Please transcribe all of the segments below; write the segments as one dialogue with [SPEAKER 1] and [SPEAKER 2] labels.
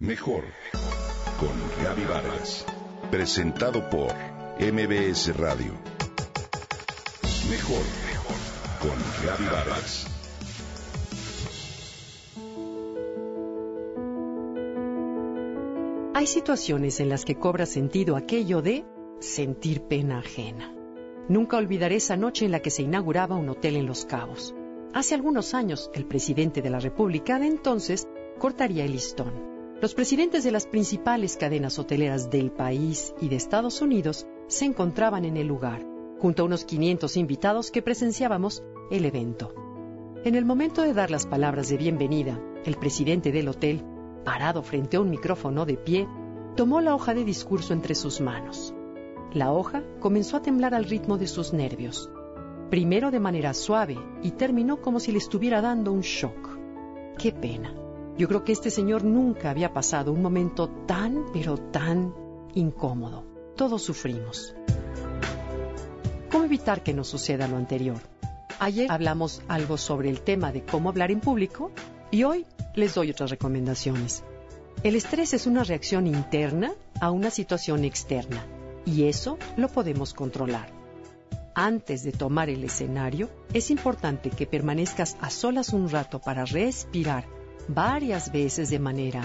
[SPEAKER 1] Mejor con Gaby Vargas. Presentado por MBS Radio. Mejor con Gaby Vargas.
[SPEAKER 2] Hay situaciones en las que cobra sentido aquello de sentir pena ajena. Nunca olvidaré esa noche en la que se inauguraba un hotel en Los Cabos. Hace algunos años, el presidente de la República de entonces cortaría el listón. Los presidentes de las principales cadenas hoteleras del país y de Estados Unidos se encontraban en el lugar, junto a unos 500 invitados que presenciábamos el evento. En el momento de dar las palabras de bienvenida, el presidente del hotel, parado frente a un micrófono de pie, tomó la hoja de discurso entre sus manos. La hoja comenzó a temblar al ritmo de sus nervios primero de manera suave y terminó como si le estuviera dando un shock. Qué pena. Yo creo que este señor nunca había pasado un momento tan, pero tan incómodo. Todos sufrimos. ¿Cómo evitar que nos suceda lo anterior? Ayer hablamos algo sobre el tema de cómo hablar en público y hoy les doy otras recomendaciones. El estrés es una reacción interna a una situación externa y eso lo podemos controlar antes de tomar el escenario, es importante que permanezcas a solas un rato para respirar varias veces de manera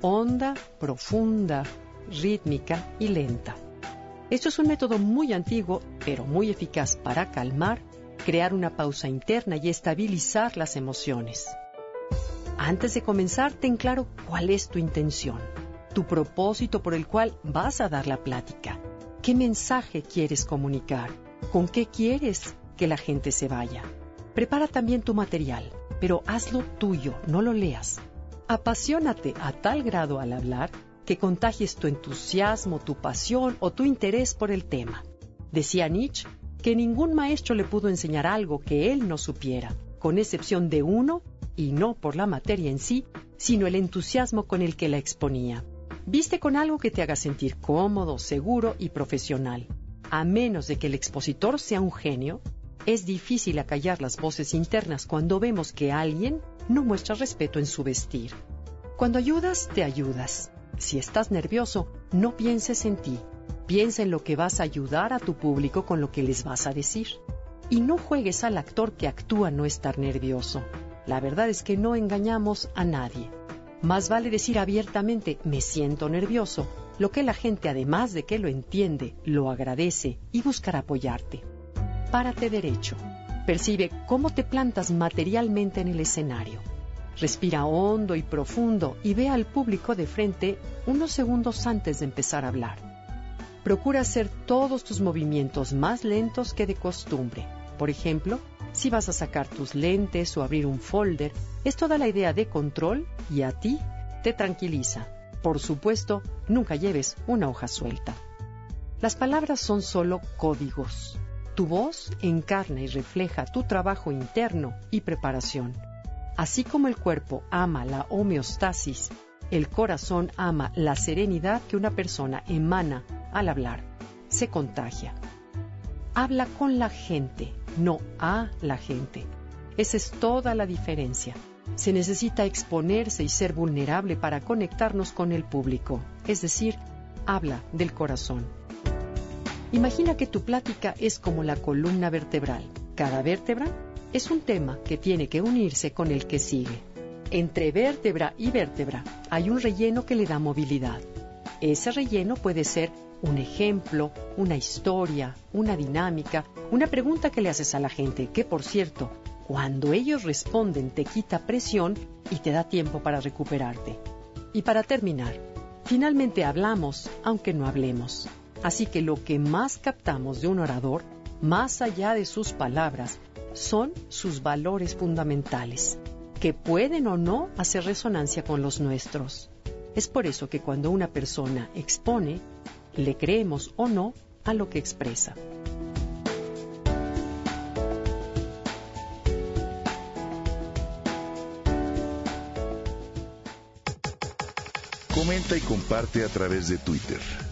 [SPEAKER 2] honda, profunda, rítmica y lenta. Esto es un método muy antiguo, pero muy eficaz para calmar, crear una pausa interna y estabilizar las emociones. Antes de comenzar, ten claro cuál es tu intención, tu propósito por el cual vas a dar la plática, qué mensaje quieres comunicar ¿Con qué quieres que la gente se vaya? Prepara también tu material, pero hazlo tuyo, no lo leas. Apasionate a tal grado al hablar que contagies tu entusiasmo, tu pasión o tu interés por el tema. Decía Nietzsche que ningún maestro le pudo enseñar algo que él no supiera, con excepción de uno, y no por la materia en sí, sino el entusiasmo con el que la exponía. Viste con algo que te haga sentir cómodo, seguro y profesional a menos de que el expositor sea un genio, es difícil acallar las voces internas cuando vemos que alguien no muestra respeto en su vestir. Cuando ayudas, te ayudas. Si estás nervioso, no pienses en ti. Piensa en lo que vas a ayudar a tu público con lo que les vas a decir. Y no juegues al actor que actúa no estar nervioso. La verdad es que no engañamos a nadie. Más vale decir abiertamente, me siento nervioso, lo que la gente, además de que lo entiende, lo agradece y buscará apoyarte. Párate derecho. Percibe cómo te plantas materialmente en el escenario. Respira hondo y profundo y ve al público de frente unos segundos antes de empezar a hablar. Procura hacer todos tus movimientos más lentos que de costumbre. Por ejemplo, si vas a sacar tus lentes o abrir un folder, esto da la idea de control y a ti te tranquiliza. Por supuesto, nunca lleves una hoja suelta. Las palabras son solo códigos. Tu voz encarna y refleja tu trabajo interno y preparación. Así como el cuerpo ama la homeostasis, el corazón ama la serenidad que una persona emana al hablar. Se contagia. Habla con la gente, no a la gente. Esa es toda la diferencia. Se necesita exponerse y ser vulnerable para conectarnos con el público, es decir, habla del corazón. Imagina que tu plática es como la columna vertebral. Cada vértebra es un tema que tiene que unirse con el que sigue. Entre vértebra y vértebra hay un relleno que le da movilidad. Ese relleno puede ser un ejemplo, una historia, una dinámica, una pregunta que le haces a la gente, que por cierto, cuando ellos responden te quita presión y te da tiempo para recuperarte. Y para terminar, finalmente hablamos aunque no hablemos. Así que lo que más captamos de un orador, más allá de sus palabras, son sus valores fundamentales, que pueden o no hacer resonancia con los nuestros. Es por eso que cuando una persona expone, le creemos o no a lo que expresa.
[SPEAKER 1] Comenta y comparte a través de Twitter.